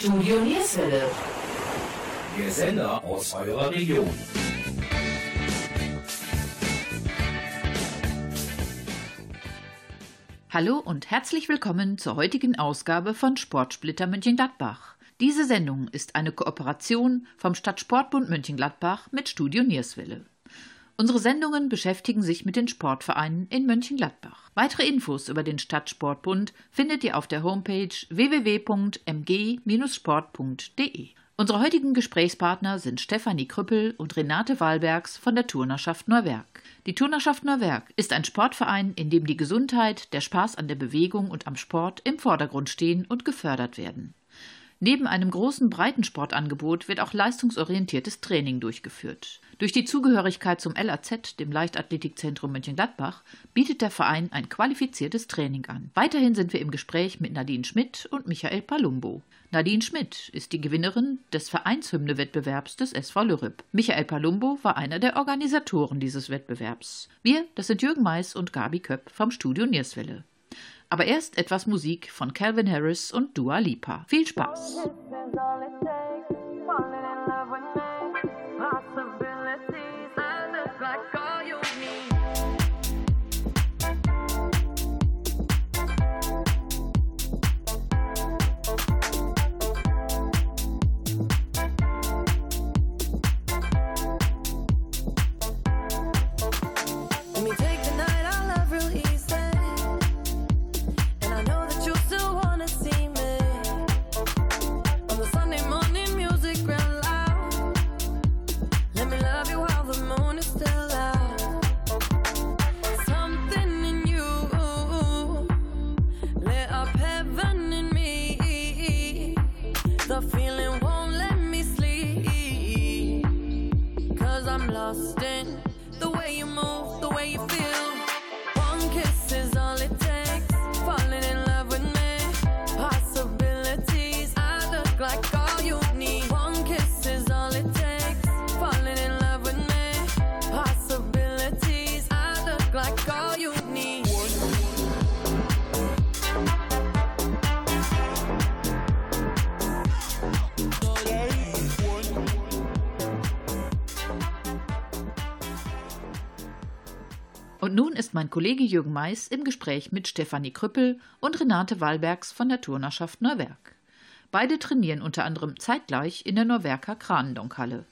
Studio Nierswelle. Der Sender aus eurer Region. Hallo und herzlich willkommen zur heutigen Ausgabe von Sportsplitter Mönchengladbach. Diese Sendung ist eine Kooperation vom Stadtsportbund Mönchengladbach mit Studio Nierswelle. Unsere Sendungen beschäftigen sich mit den Sportvereinen in Mönchengladbach. Weitere Infos über den Stadtsportbund findet ihr auf der Homepage www.mg-sport.de. Unsere heutigen Gesprächspartner sind Stefanie Krüppel und Renate Wahlbergs von der Turnerschaft Neuwerk. Die Turnerschaft Neuwerk ist ein Sportverein, in dem die Gesundheit, der Spaß an der Bewegung und am Sport im Vordergrund stehen und gefördert werden. Neben einem großen Breitensportangebot wird auch leistungsorientiertes Training durchgeführt. Durch die Zugehörigkeit zum LAZ, dem Leichtathletikzentrum Mönchengladbach, bietet der Verein ein qualifiziertes Training an. Weiterhin sind wir im Gespräch mit Nadine Schmidt und Michael Palumbo. Nadine Schmidt ist die Gewinnerin des Vereinshymne-Wettbewerbs des SV Lürrip. Michael Palumbo war einer der Organisatoren dieses Wettbewerbs. Wir, das sind Jürgen Mais und Gabi Köpp vom Studio Nierswelle. Aber erst etwas Musik von Calvin Harris und Dua Lipa. Viel Spaß! Mein Kollege Jürgen Mais im Gespräch mit Stefanie Krüppel und Renate Wallbergs von der Turnerschaft Neuwerk. Beide trainieren unter anderem zeitgleich in der Neuwerker Kranendonkhalle.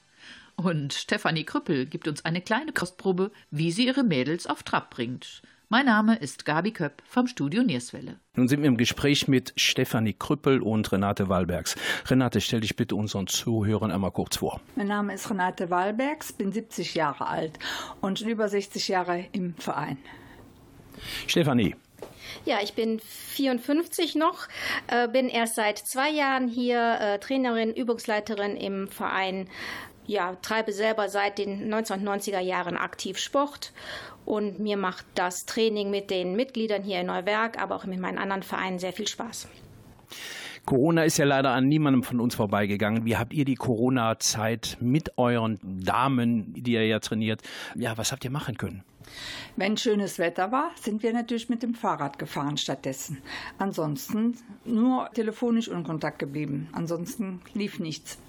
Und Stefanie Krüppel gibt uns eine kleine Kostprobe, wie sie ihre Mädels auf Trab bringt. Mein Name ist Gabi Köpp vom Studio Nierswelle. Nun sind wir im Gespräch mit Stefanie Krüppel und Renate Wallbergs. Renate, stell dich bitte unseren Zuhörern einmal kurz vor. Mein Name ist Renate Wallbergs, bin 70 Jahre alt und über 60 Jahre im Verein. Stefanie, ja, ich bin 54 noch, äh, bin erst seit zwei Jahren hier äh, Trainerin, Übungsleiterin im Verein. Ja, treibe selber seit den 1990er Jahren aktiv Sport und mir macht das Training mit den Mitgliedern hier in Neuwerk, aber auch mit meinen anderen Vereinen sehr viel Spaß. Corona ist ja leider an niemandem von uns vorbeigegangen. Wie habt ihr die Corona-Zeit mit euren Damen, die ihr ja trainiert, ja, was habt ihr machen können? Wenn schönes Wetter war, sind wir natürlich mit dem Fahrrad gefahren stattdessen. Ansonsten nur telefonisch in Kontakt geblieben. Ansonsten lief nichts.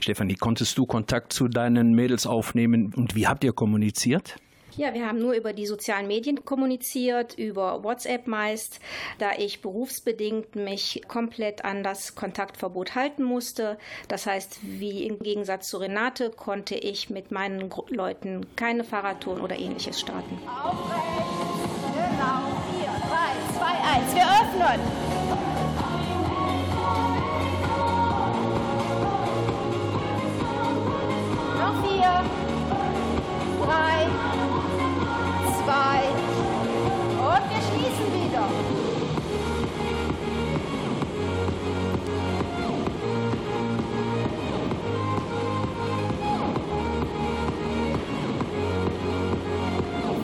Stefanie, konntest du Kontakt zu deinen Mädels aufnehmen und wie habt ihr kommuniziert? Ja, wir haben nur über die sozialen Medien kommuniziert, über WhatsApp meist, da ich berufsbedingt mich komplett an das Kontaktverbot halten musste. Das heißt, wie im Gegensatz zu Renate konnte ich mit meinen Leuten keine Fahrradtouren oder ähnliches starten. Aufrecht, genau, 4, 3, 2, 1, wir öffnen. Noch vier, drei, zwei und wir schließen wieder.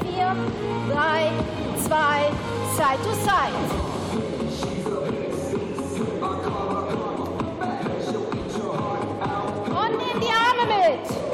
Vier, drei, zwei, Side to Side. Und nimm die Arme mit.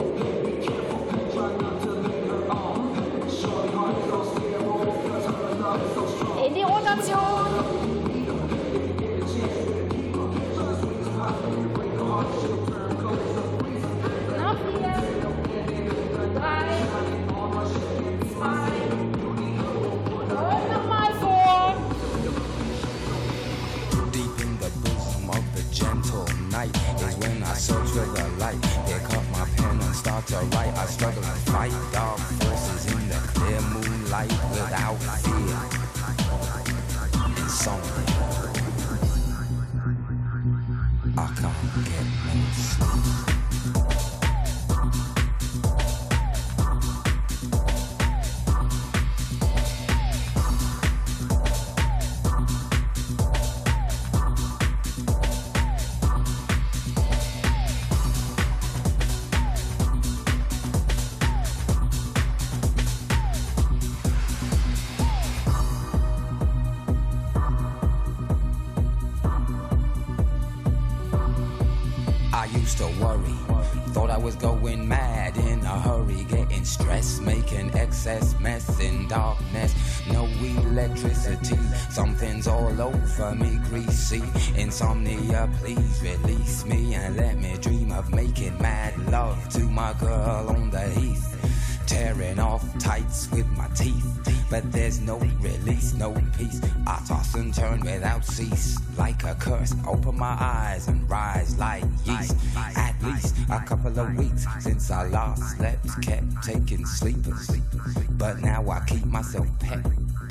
Me, greasy. Insomnia, please release me and let me dream of making mad love to my girl on the heath. Tearing off tights with my teeth, but there's no release, no peace. I toss and turn without cease, like a curse. Open my eyes and rise like yeast. At least a couple of weeks since I last slept, kept taking sleepers. But now I keep myself pet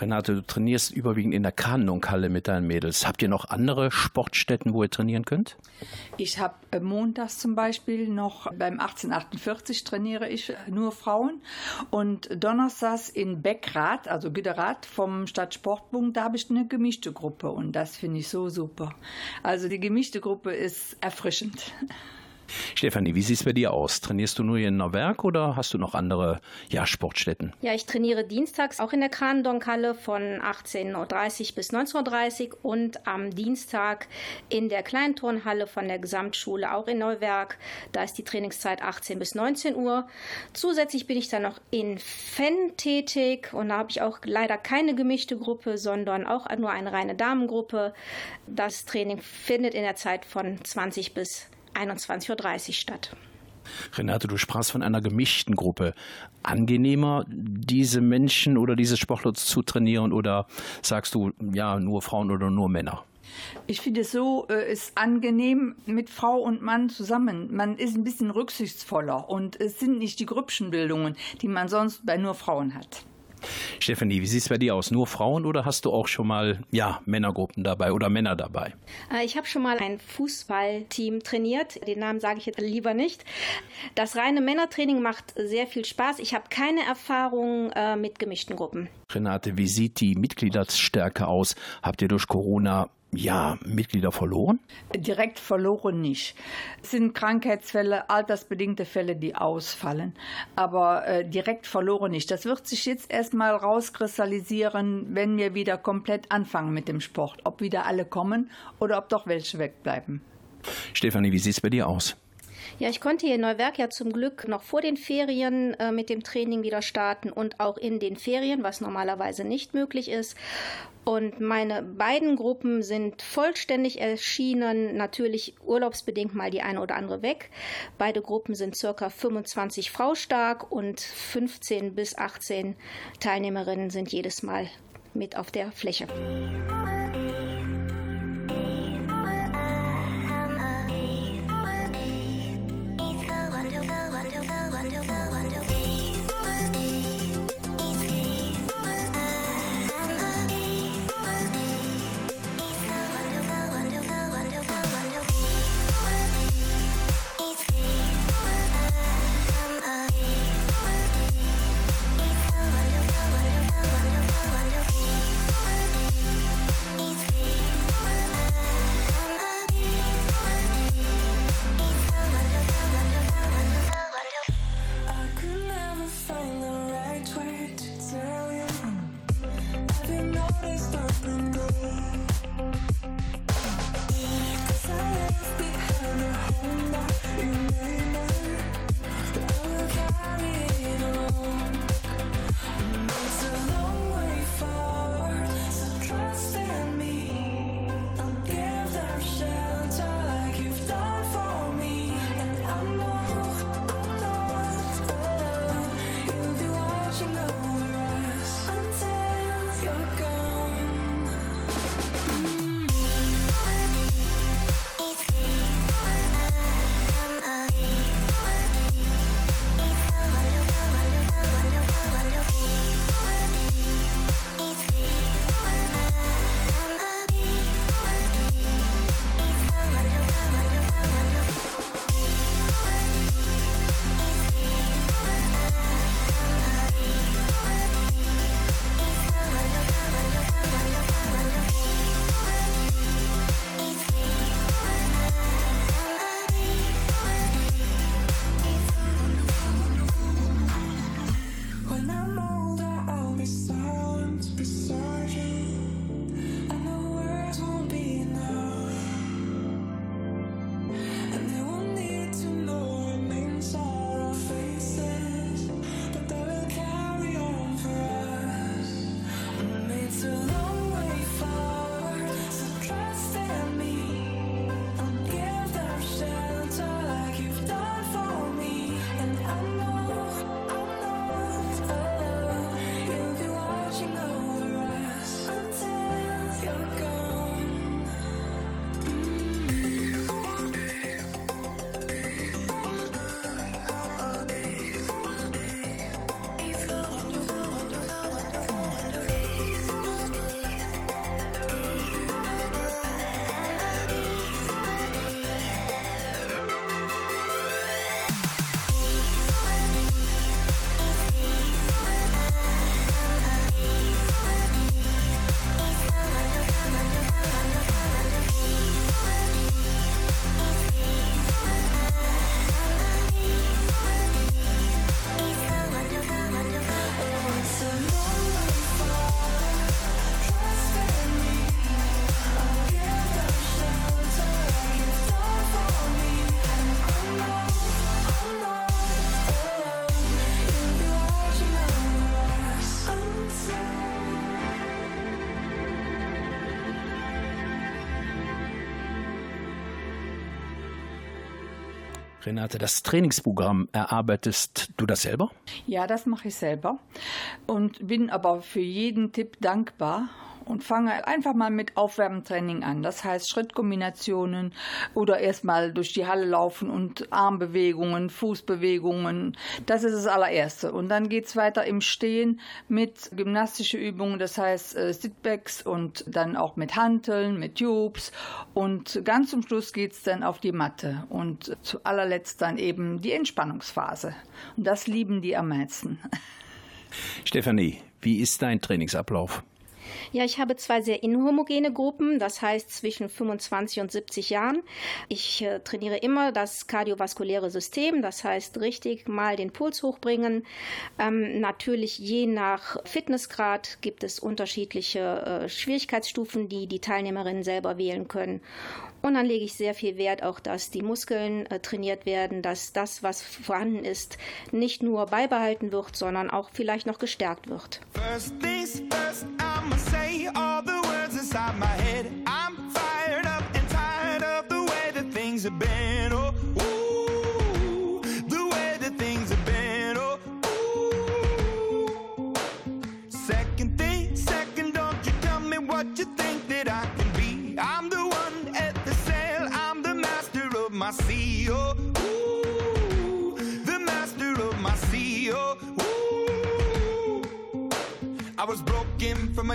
Renate, du trainierst überwiegend in der Kanonhalle mit deinen Mädels. Habt ihr noch andere Sportstätten, wo ihr trainieren könnt? Ich habe äh, montags zum Beispiel noch beim 1848 trainiere ich äh, nur Frauen und donnerstags in Beckrath, also Güderath vom Stadtsportbund, da habe ich eine gemischte Gruppe und das finde ich so super. Also die gemischte Gruppe ist erfrischend. Stefanie, wie sieht es bei dir aus? Trainierst du nur hier in Neuwerk oder hast du noch andere ja, Sportstätten? Ja, ich trainiere dienstags auch in der Kranendonk-Halle von 18.30 Uhr bis 19.30 Uhr und am Dienstag in der Kleinturnhalle von der Gesamtschule auch in Neuwerk. Da ist die Trainingszeit 18 bis 19 Uhr. Zusätzlich bin ich dann noch in Fenn tätig und da habe ich auch leider keine gemischte Gruppe, sondern auch nur eine reine Damengruppe. Das Training findet in der Zeit von 20 bis 21.30 Uhr statt. Renate, du sprachst von einer gemischten Gruppe. Angenehmer, diese Menschen oder diese Sportler zu trainieren oder sagst du, ja, nur Frauen oder nur Männer? Ich finde es so, äh, ist angenehm mit Frau und Mann zusammen. Man ist ein bisschen rücksichtsvoller und es sind nicht die Grüppchenbildungen, die man sonst bei nur Frauen hat. Stefanie, wie sieht es bei dir aus? Nur Frauen oder hast du auch schon mal ja, Männergruppen dabei oder Männer dabei? Äh, Ich habe schon mal ein Fußballteam trainiert. Den Namen sage ich jetzt lieber nicht. Das reine Männertraining macht sehr viel Spaß. Ich habe keine Erfahrung äh, mit gemischten Gruppen. Renate, wie sieht die Mitgliederstärke aus? Habt ihr durch Corona ja, Mitglieder verloren? Direkt verloren nicht. Es sind Krankheitsfälle, altersbedingte Fälle, die ausfallen. Aber äh, direkt verloren nicht. Das wird sich jetzt erstmal rauskristallisieren, wenn wir wieder komplett anfangen mit dem Sport. Ob wieder alle kommen oder ob doch welche wegbleiben. Stefanie, wie sieht es bei dir aus? Ja, ich konnte hier in Neuwerk ja zum Glück noch vor den Ferien äh, mit dem Training wieder starten und auch in den Ferien, was normalerweise nicht möglich ist. Und meine beiden Gruppen sind vollständig erschienen, natürlich urlaubsbedingt mal die eine oder andere weg. Beide Gruppen sind circa 25 Frau stark und 15 bis 18 Teilnehmerinnen sind jedes Mal mit auf der Fläche. Renate, das Trainingsprogramm erarbeitest du das selber? Ja, das mache ich selber und bin aber für jeden Tipp dankbar und fange einfach mal mit Aufwärmtraining an. Das heißt Schrittkombinationen oder erstmal durch die Halle laufen und Armbewegungen, Fußbewegungen. Das ist das allererste. Und dann geht es weiter im Stehen mit gymnastische Übungen, das heißt äh, Sitbacks und dann auch mit Hanteln, mit Tubes. Und ganz zum Schluss geht es dann auf die Matte und zu allerletzt dann eben die Entspannungsphase. Und das lieben die am meisten. Stefanie, wie ist dein Trainingsablauf? Ja, ich habe zwei sehr inhomogene Gruppen, das heißt zwischen 25 und 70 Jahren. Ich äh, trainiere immer das kardiovaskuläre System, das heißt richtig mal den Puls hochbringen. Ähm, natürlich je nach Fitnessgrad gibt es unterschiedliche äh, Schwierigkeitsstufen, die die Teilnehmerinnen selber wählen können. Und dann lege ich sehr viel Wert auch, dass die Muskeln äh, trainiert werden, dass das, was vorhanden ist, nicht nur beibehalten wird, sondern auch vielleicht noch gestärkt wird. First things first, I'ma say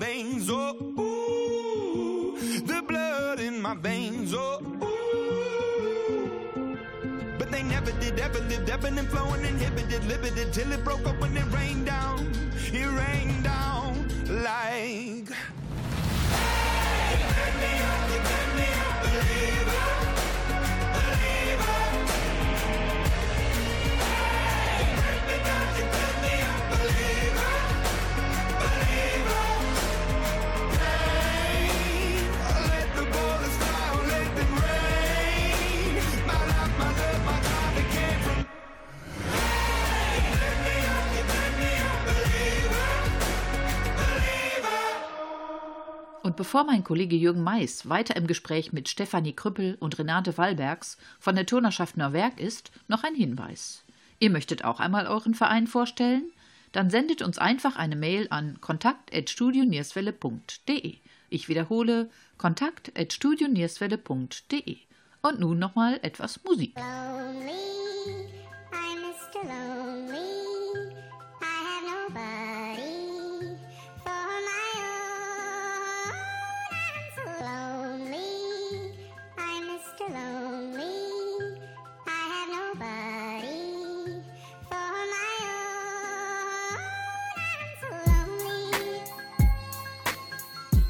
Veins. Oh, ooh, the blood in my veins. Oh, ooh. But they never did, ever lived, ebbing and flowing, inhibited, limited, till it broke up when it rained down. It rained down like. Hey, you me up, you me up, bevor mein Kollege Jürgen Mais weiter im Gespräch mit Stefanie Krüppel und Renate Wallbergs von der Turnerschaft Norwerk ist, noch ein Hinweis. Ihr möchtet auch einmal euren Verein vorstellen? Dann sendet uns einfach eine Mail an kontakt.studionierswelle.de. Ich wiederhole kontakt.studionierswelle.de. Und nun nochmal etwas Musik. Lonely, I'm Mr. Lonely.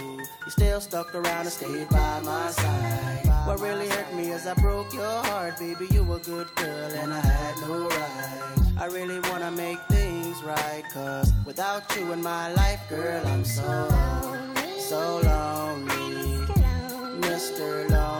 You still stuck around and stayed by my side. What really hurt me is I broke your heart, baby. You were a good girl and I had no right. I really wanna make things right, cause without you in my life, girl, I'm so, so lonely. Mr. Lonely.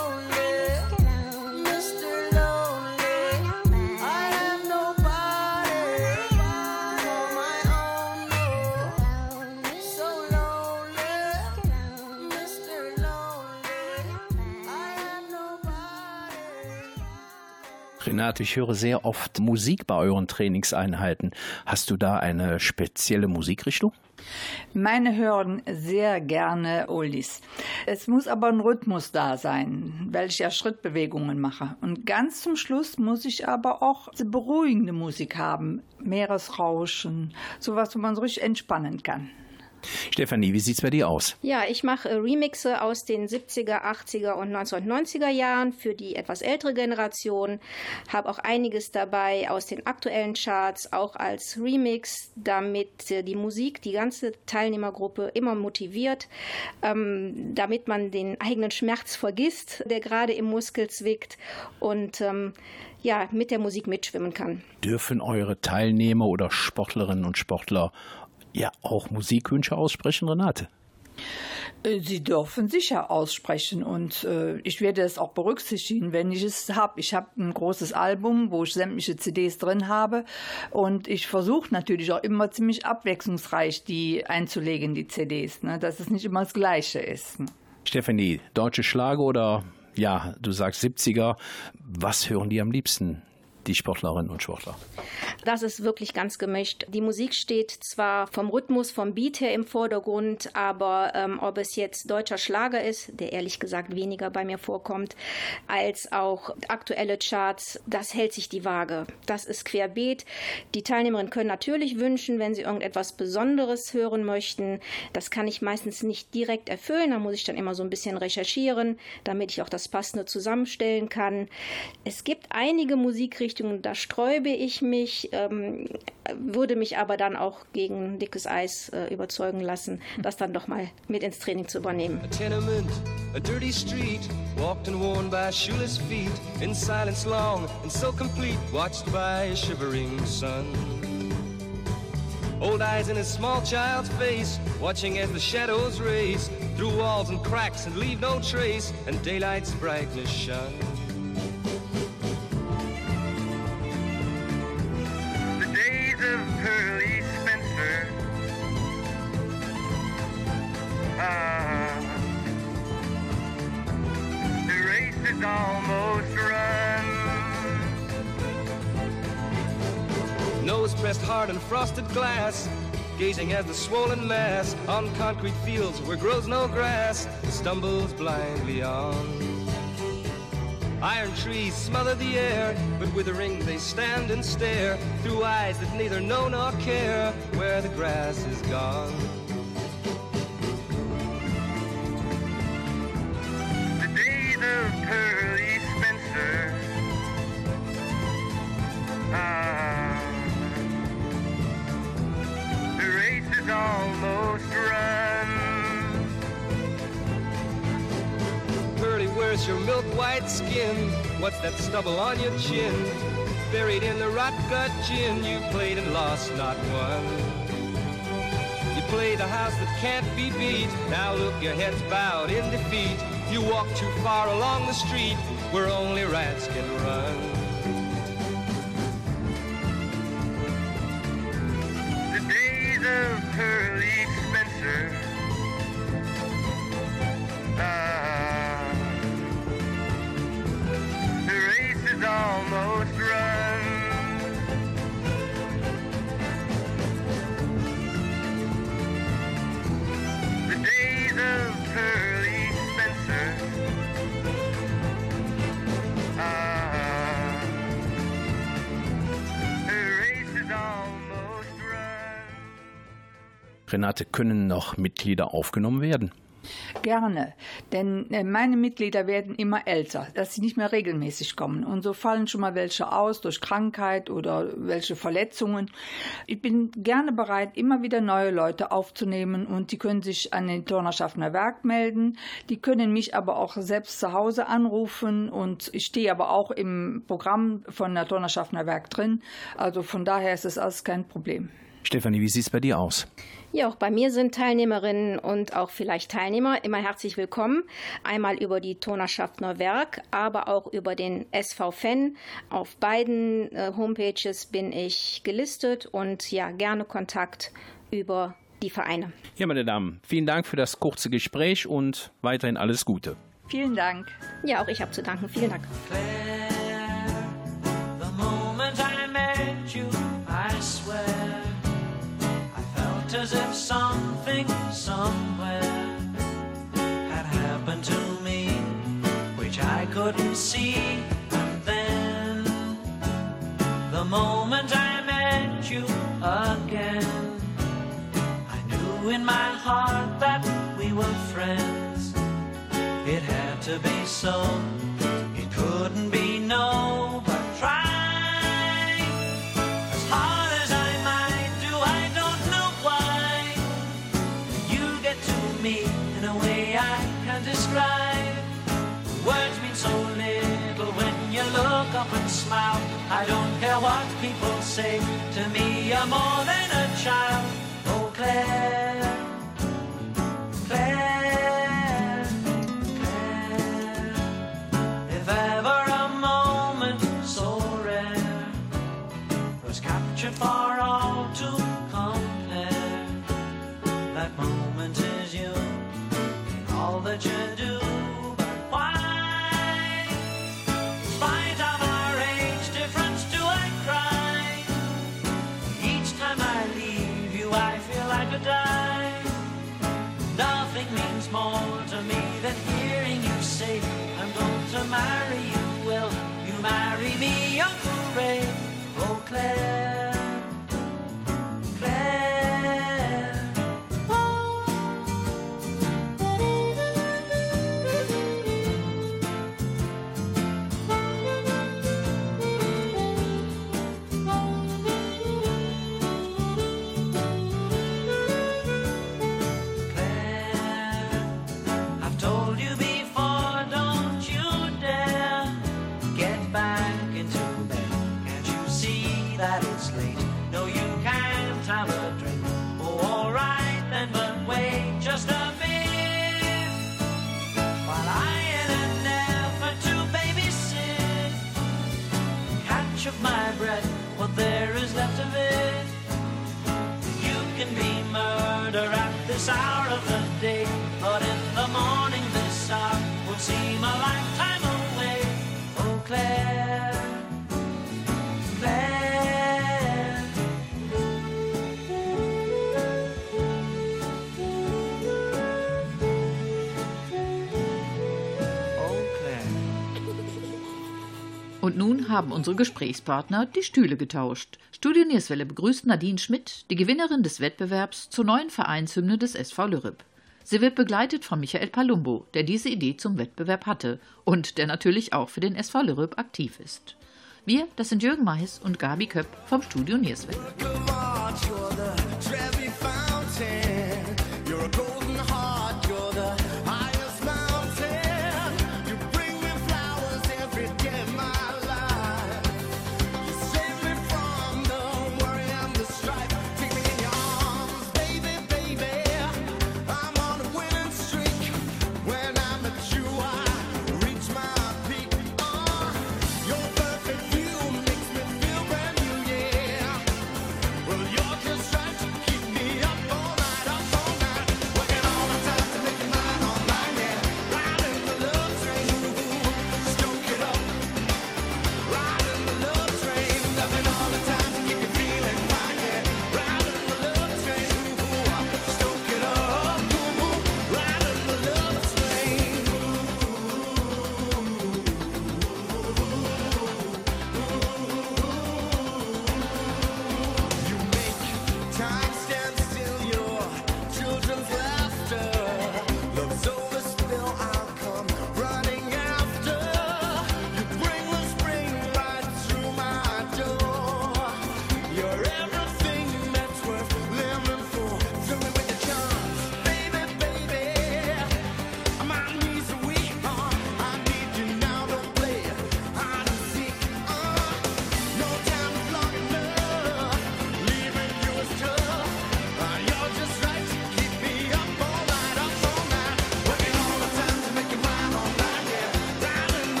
Renate, ich höre sehr oft Musik bei euren Trainingseinheiten. Hast du da eine spezielle Musikrichtung? Meine hören sehr gerne Oldies. Es muss aber ein Rhythmus da sein, weil ich ja Schrittbewegungen mache. Und ganz zum Schluss muss ich aber auch beruhigende Musik haben. Meeresrauschen, sowas, wo man so richtig entspannen kann. Stefanie, wie sieht's bei dir aus? Ja, ich mache äh, Remixe aus den 70er, 80er und 1990er Jahren für die etwas ältere Generation. Habe auch einiges dabei aus den aktuellen Charts, auch als Remix, damit äh, die Musik die ganze Teilnehmergruppe immer motiviert, ähm, damit man den eigenen Schmerz vergisst, der gerade im Muskel zwickt und ähm, ja, mit der Musik mitschwimmen kann. Dürfen eure Teilnehmer oder Sportlerinnen und Sportler ja auch Musikwünsche aussprechen, Renate? Äh, Sie dürfen sicher aussprechen und äh, ich werde es auch berücksichtigen, wenn ich es habe. Ich habe ein großes Album, wo ich sämtliche CDs drin habe und ich versuche natürlich auch immer ziemlich abwechslungsreich die einzulegen, die CDs, ne, dass es nicht immer das Gleiche ist. Stefanie, deutsche Schlager oder ja, du sagst 70er, was hören die am liebsten? Die Sportlerinnen und Sportler. Das ist wirklich ganz gemischt. Die Musik steht zwar vom Rhythmus, vom Beat her im Vordergrund, aber ähm, ob es jetzt deutscher Schlager ist, der ehrlich gesagt weniger bei mir vorkommt, als auch aktuelle Charts, das hält sich die Waage. Das ist querbeet. Die Teilnehmerinnen können natürlich wünschen, wenn sie irgendetwas Besonderes hören möchten. Das kann ich meistens nicht direkt erfüllen. Da muss ich dann immer so ein bisschen recherchieren, damit ich auch das Passende zusammenstellen kann. Es gibt einige Musikrichtungen, da sträube ich mich, ähm, würde mich aber dann auch gegen dickes Eis äh, überzeugen lassen, das dann doch mal mit ins Training zu übernehmen. A tenement, a dirty street, walked and worn by shoeless feet, in silence long and so complete, watched by a shivering sun. Old eyes in a small child's face, watching as the shadows race through walls and cracks and leave no trace, and daylight's brightness shine. Almost run. Nose pressed hard on frosted glass, gazing at the swollen mass on concrete fields where grows no grass, stumbles blindly on. Iron trees smother the air, but withering they stand and stare through eyes that neither know nor care where the grass is gone. Of Pearly Spencer. The race is almost run. What's your milk white skin? What's that stubble on your chin? Buried in the rot gut gin, you played and lost not one. You played a house that can't be beat. Now look, your head's bowed in defeat. You walk too far along the street where only rats can run. The days of Pearly Spencer. Renate, können noch Mitglieder aufgenommen werden? Gerne, denn äh, meine Mitglieder werden immer älter, dass sie nicht mehr regelmäßig kommen. Und so fallen schon mal welche aus durch Krankheit oder welche Verletzungen. Ich bin gerne bereit, immer wieder neue Leute aufzunehmen und die können sich an den Turnerschaffner Werk melden. Die können mich aber auch selbst zu Hause anrufen und ich stehe aber auch im Programm von der Turnerschaffner Werk drin. Also von daher ist es alles kein Problem. Stefanie, wie sieht es bei dir aus? Ja, auch bei mir sind Teilnehmerinnen und auch vielleicht Teilnehmer immer herzlich willkommen. Einmal über die Turnerschaft Neuwerk, aber auch über den SV Fan. Auf beiden äh, Homepages bin ich gelistet und ja, gerne Kontakt über die Vereine. Ja, meine Damen, vielen Dank für das kurze Gespräch und weiterhin alles Gute. Vielen Dank. Ja, auch ich habe zu danken. Vielen Dank. Something somewhere had happened to me, which I couldn't see. And then, the moment I met you again, I knew in my heart that we were friends. It had to be so. It couldn't be no, smile. I don't care what people say to me, you're more than a child. Oh, Claire. Haben unsere Gesprächspartner die Stühle getauscht. Studio Nierswelle begrüßt Nadine Schmidt, die Gewinnerin des Wettbewerbs zur neuen Vereinshymne des SV Lürrep. Sie wird begleitet von Michael Palumbo, der diese Idee zum Wettbewerb hatte und der natürlich auch für den SV Lürrep aktiv ist. Wir, das sind Jürgen Mais und Gabi Köpp vom Studio Nierswelle.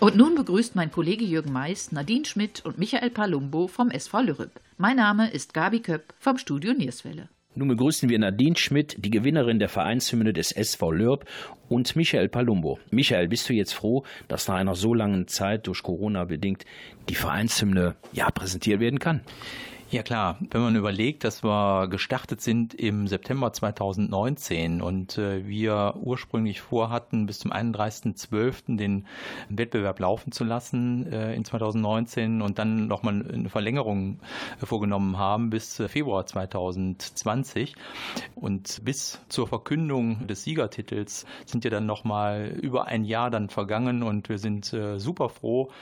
Und nun begrüßt mein Kollege Jürgen Mais, Nadine Schmidt und Michael Palumbo vom SV Lürrep. Mein Name ist Gabi Köpp vom Studio Nierswelle. Nun begrüßen wir Nadine Schmidt, die Gewinnerin der Vereinshymne des SV Lörb und Michael Palumbo. Michael, bist du jetzt froh, dass nach einer so langen Zeit durch Corona bedingt die Vereinshymne ja präsentiert werden kann? Ja klar, wenn man überlegt, dass wir gestartet sind im September 2019 und äh, wir ursprünglich vorhatten, bis zum 31.12. den Wettbewerb laufen zu lassen äh, in 2019 und dann nochmal eine Verlängerung vorgenommen haben bis äh, Februar 2020 und bis zur Verkündung des Siegertitels sind ja dann nochmal über ein Jahr dann vergangen und wir sind super froh,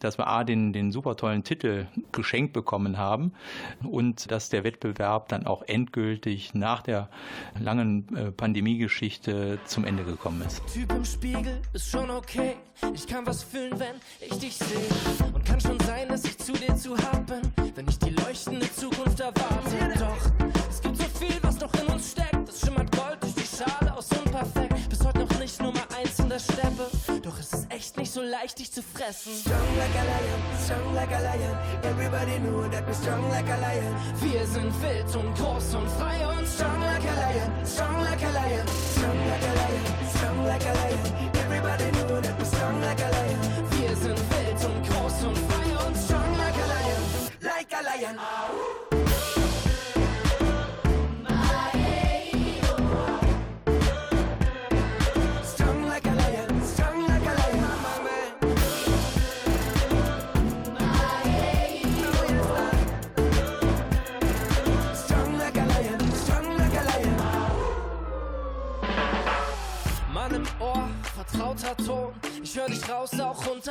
dass wir A, den, den super tollen Titel geschenkt bekommen haben und dass der Wettbewerb dann auch endgültig nach der langen äh, Pandemiegeschichte zum Ende gekommen ist. Typ im Spiegel ist schon okay. Ich kann was fühlen, wenn ich dich sehe. Und kann schon sein, dass ich zu dir zu hart bin, wenn ich die leuchtende Zukunft erwarte. Doch es gibt so viel, was noch in uns steckt. Es schimmert Gold durch die Schale aus unperfekt. Bis heute noch nicht Nummer eins in der Steppe. Doch es ist echt nicht so leicht, dich zu fressen. Strong like a lion, strong like a lion. Everybody know that we're strong like a lion. Wir sind wild und groß und frei und strong like a lion, strong like a lion, strong like a lion, strong like a lion. Everybody know that we're strong like a lion. Wir sind wild und groß und frei und strong like a lion, like a lion.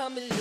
Auch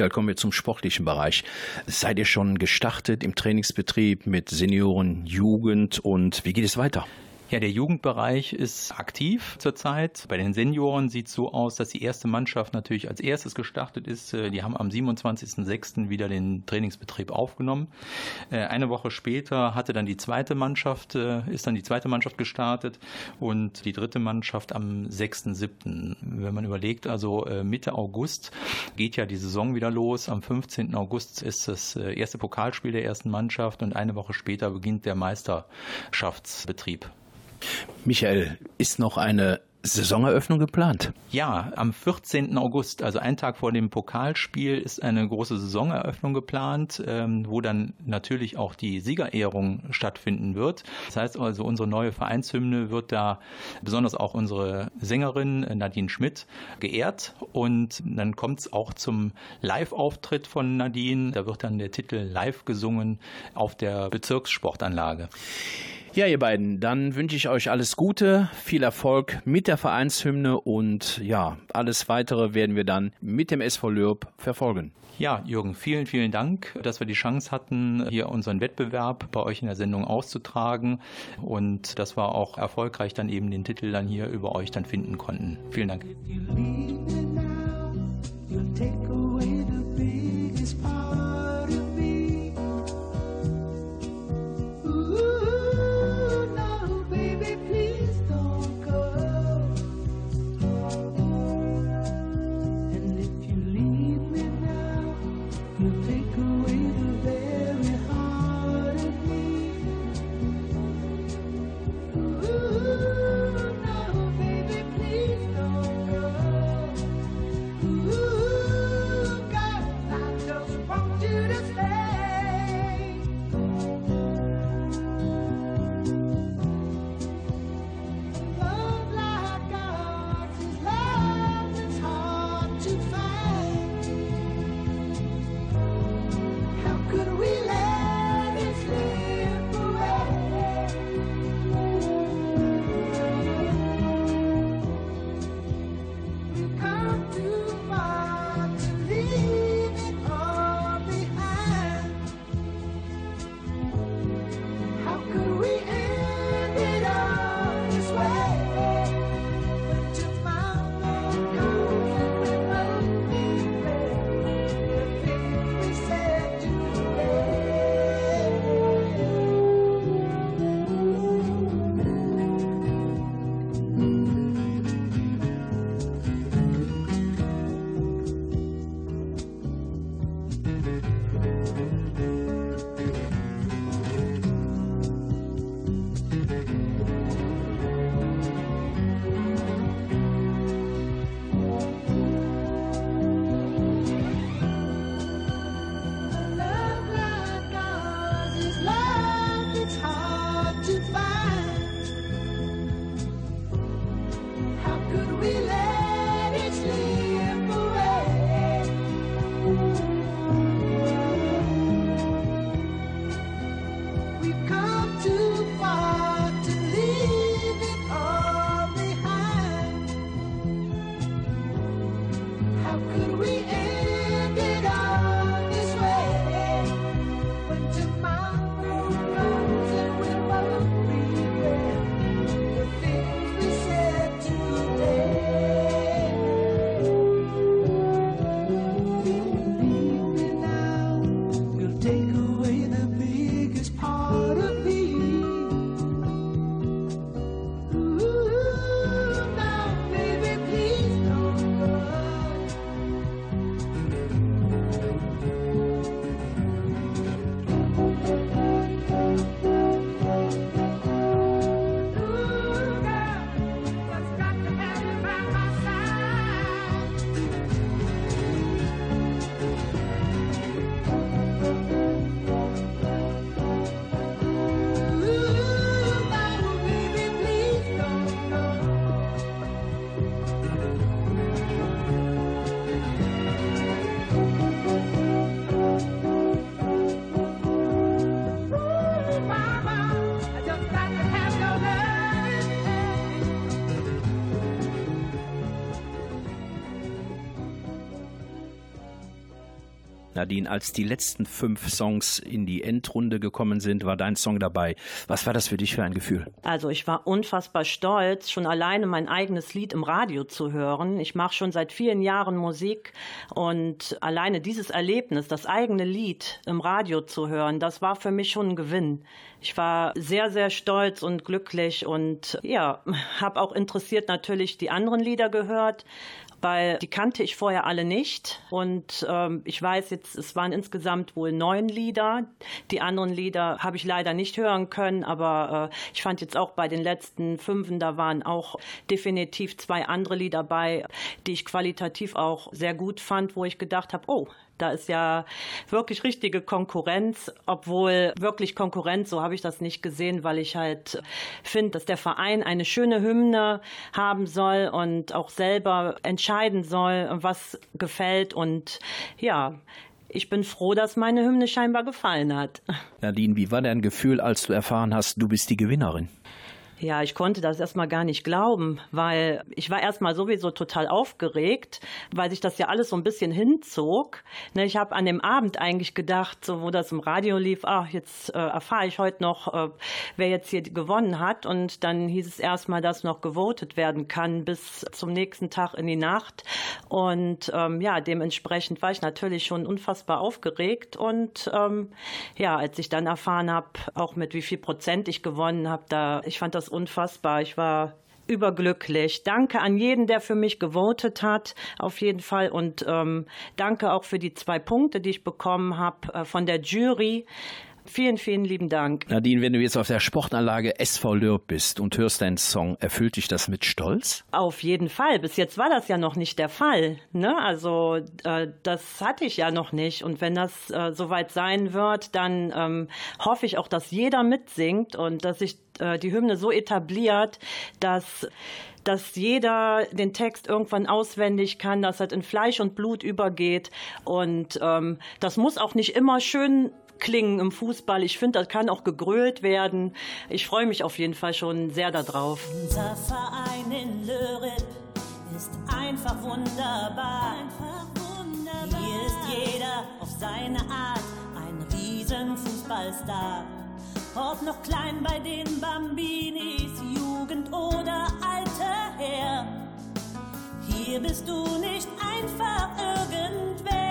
Michael, kommen wir zum sportlichen Bereich. Seid ihr schon gestartet im Trainingsbetrieb mit Senioren, Jugend und wie geht es weiter? Ja, der Jugendbereich ist aktiv zurzeit. Bei den Senioren sieht es so aus, dass die erste Mannschaft natürlich als erstes gestartet ist. Äh, Die haben am 27.06. wieder den Trainingsbetrieb aufgenommen. Äh, Eine Woche später hatte dann die zweite Mannschaft, äh, ist dann die zweite Mannschaft gestartet und die dritte Mannschaft am 6.07. Wenn man überlegt, also Mitte August geht ja die Saison wieder los. Am 15. August ist das erste Pokalspiel der ersten Mannschaft und eine Woche später beginnt der Meisterschaftsbetrieb. Michael, ist noch eine Saisoneröffnung geplant? Ja, am 14. August, also einen Tag vor dem Pokalspiel, ist eine große Saisoneröffnung geplant, ähm, wo dann natürlich auch die Siegerehrung stattfinden wird. Das heißt also, unsere neue Vereinshymne wird da besonders auch unsere Sängerin Nadine Schmidt geehrt und dann kommt es auch zum Live-Auftritt von Nadine. Da wird dann der Titel live gesungen auf der Bezirkssportanlage. Ja, ihr beiden, dann wünsche ich euch alles Gute, viel Erfolg mit der Vereinshymne und ja, alles weitere werden wir dann mit dem SV Lürb verfolgen. Ja, Jürgen, vielen, vielen Dank, dass wir die Chance hatten, hier unseren Wettbewerb bei euch in der Sendung auszutragen und dass wir auch erfolgreich dann eben den Titel dann hier über euch dann finden konnten. Vielen Dank. Nadine, als die letzten fünf Songs in die Endrunde gekommen sind, war dein Song dabei. Was war das für dich für ein Gefühl? Also ich war unfassbar stolz, schon alleine mein eigenes Lied im Radio zu hören. Ich mache schon seit vielen Jahren Musik und alleine dieses Erlebnis, das eigene Lied im Radio zu hören, das war für mich schon ein Gewinn. Ich war sehr, sehr stolz und glücklich und ja, habe auch interessiert natürlich die anderen Lieder gehört, weil die kannte ich vorher alle nicht. Und ähm, ich weiß jetzt, es waren insgesamt wohl neun Lieder. Die anderen Lieder habe ich leider nicht hören können, aber äh, ich fand jetzt auch bei den letzten fünfen, da waren auch definitiv zwei andere Lieder bei, die ich qualitativ auch sehr gut fand, wo ich gedacht habe, oh, da ist ja wirklich richtige Konkurrenz, obwohl wirklich Konkurrenz, so habe ich das nicht gesehen, weil ich halt finde, dass der Verein eine schöne Hymne haben soll und auch selber entscheiden soll, was gefällt. Und ja, ich bin froh, dass meine Hymne scheinbar gefallen hat. Nadine, wie war dein Gefühl, als du erfahren hast, du bist die Gewinnerin? Ja, ich konnte das erstmal gar nicht glauben, weil ich war erstmal sowieso total aufgeregt, weil sich das ja alles so ein bisschen hinzog. Ne, ich habe an dem Abend eigentlich gedacht, so wo das im Radio lief, ach, jetzt äh, erfahre ich heute noch, äh, wer jetzt hier gewonnen hat. Und dann hieß es erstmal, dass noch gewotet werden kann bis zum nächsten Tag in die Nacht. Und ähm, ja, dementsprechend war ich natürlich schon unfassbar aufgeregt. Und ähm, ja, als ich dann erfahren habe, auch mit wie viel Prozent ich gewonnen habe, da ich fand das unfassbar. Ich war überglücklich. Danke an jeden, der für mich gewotet hat, auf jeden Fall. Und ähm, danke auch für die zwei Punkte, die ich bekommen habe äh, von der Jury. Vielen, vielen lieben Dank. Nadine, wenn du jetzt auf der Sportanlage SV Lürb bist und hörst deinen Song, erfüllt dich das mit Stolz? Auf jeden Fall. Bis jetzt war das ja noch nicht der Fall. Ne? Also äh, das hatte ich ja noch nicht. Und wenn das äh, soweit sein wird, dann ähm, hoffe ich auch, dass jeder mitsingt und dass sich äh, die Hymne so etabliert, dass dass jeder den Text irgendwann auswendig kann, dass das in Fleisch und Blut übergeht. Und ähm, das muss auch nicht immer schön klingen im Fußball. Ich finde, das kann auch gegrölt werden. Ich freue mich auf jeden Fall schon sehr darauf. Unser Verein in Lörrip ist einfach wunderbar. Hier ist jeder auf seine Art ein Riesenfußballstar. Ob noch klein bei den Bambinis, Jugend oder alter Herr. Hier bist du nicht einfach irgendwer.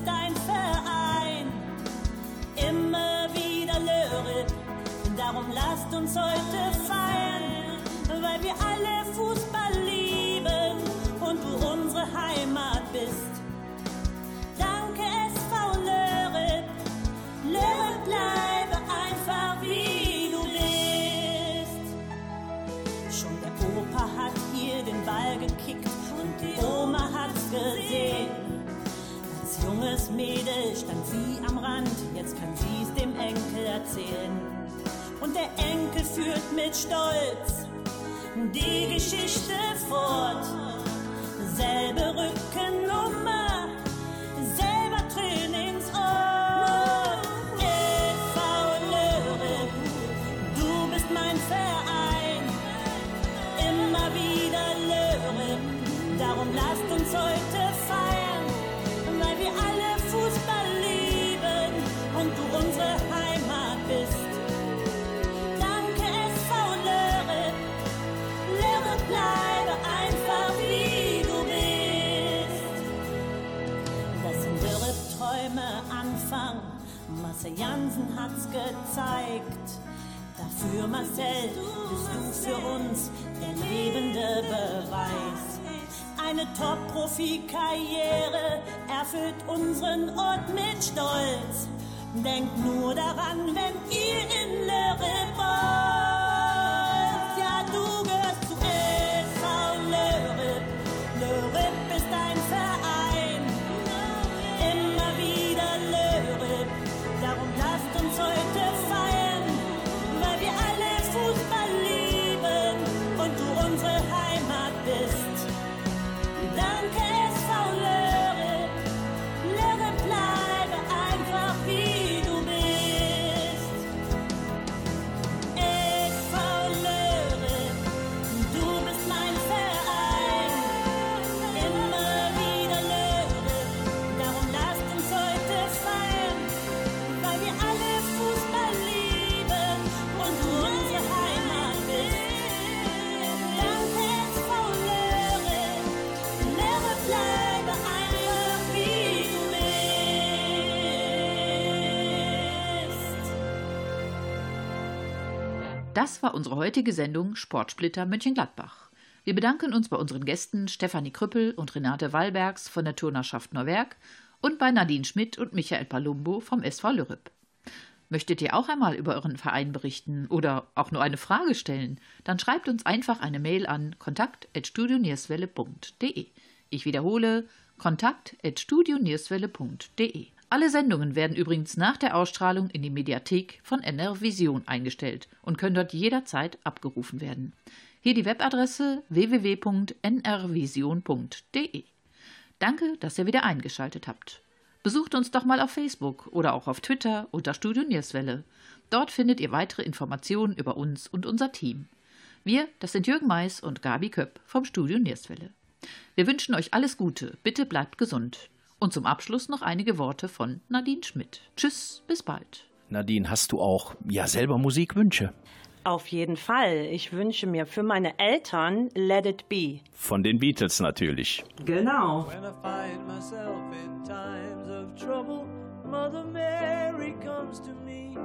Ist dein Verein. Immer wieder Lörrip. Darum lasst uns heute Mädel stand sie am Rand, jetzt kann sie's dem Enkel erzählen. Und der Enkel führt mit Stolz die Geschichte fort. Selbe Rückennummer, Marcel Jansen hat's gezeigt. Dafür Marcel bist du für uns der lebende Beweis. Eine Top-Profi-Karriere erfüllt unseren Ort mit Stolz. Denkt nur daran, wenn ihr in Das war unsere heutige Sendung Sportsplitter Mönchengladbach. Wir bedanken uns bei unseren Gästen Stefanie Krüppel und Renate Wallbergs von der Turnerschaft Norwerk und bei Nadine Schmidt und Michael Palumbo vom SV Lürrep. Möchtet ihr auch einmal über euren Verein berichten oder auch nur eine Frage stellen, dann schreibt uns einfach eine Mail an kontakt.studionierswelle.de. Ich wiederhole kontakt.studionierswelle.de. Alle Sendungen werden übrigens nach der Ausstrahlung in die Mediathek von NR Vision eingestellt und können dort jederzeit abgerufen werden. Hier die Webadresse www.nrvision.de. Danke, dass ihr wieder eingeschaltet habt. Besucht uns doch mal auf Facebook oder auch auf Twitter unter Studio Nierswelle. Dort findet ihr weitere Informationen über uns und unser Team. Wir, das sind Jürgen Mais und Gabi Köpp vom Studio Nierswelle. Wir wünschen euch alles Gute, bitte bleibt gesund. Und zum Abschluss noch einige Worte von Nadine Schmidt. Tschüss, bis bald. Nadine, hast du auch ja selber Musikwünsche? Auf jeden Fall. Ich wünsche mir für meine Eltern Let It Be. Von den Beatles natürlich. Genau. When I find myself in times of trouble, Mother Mary comes to me,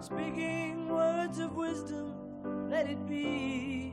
speaking words of wisdom, let it be.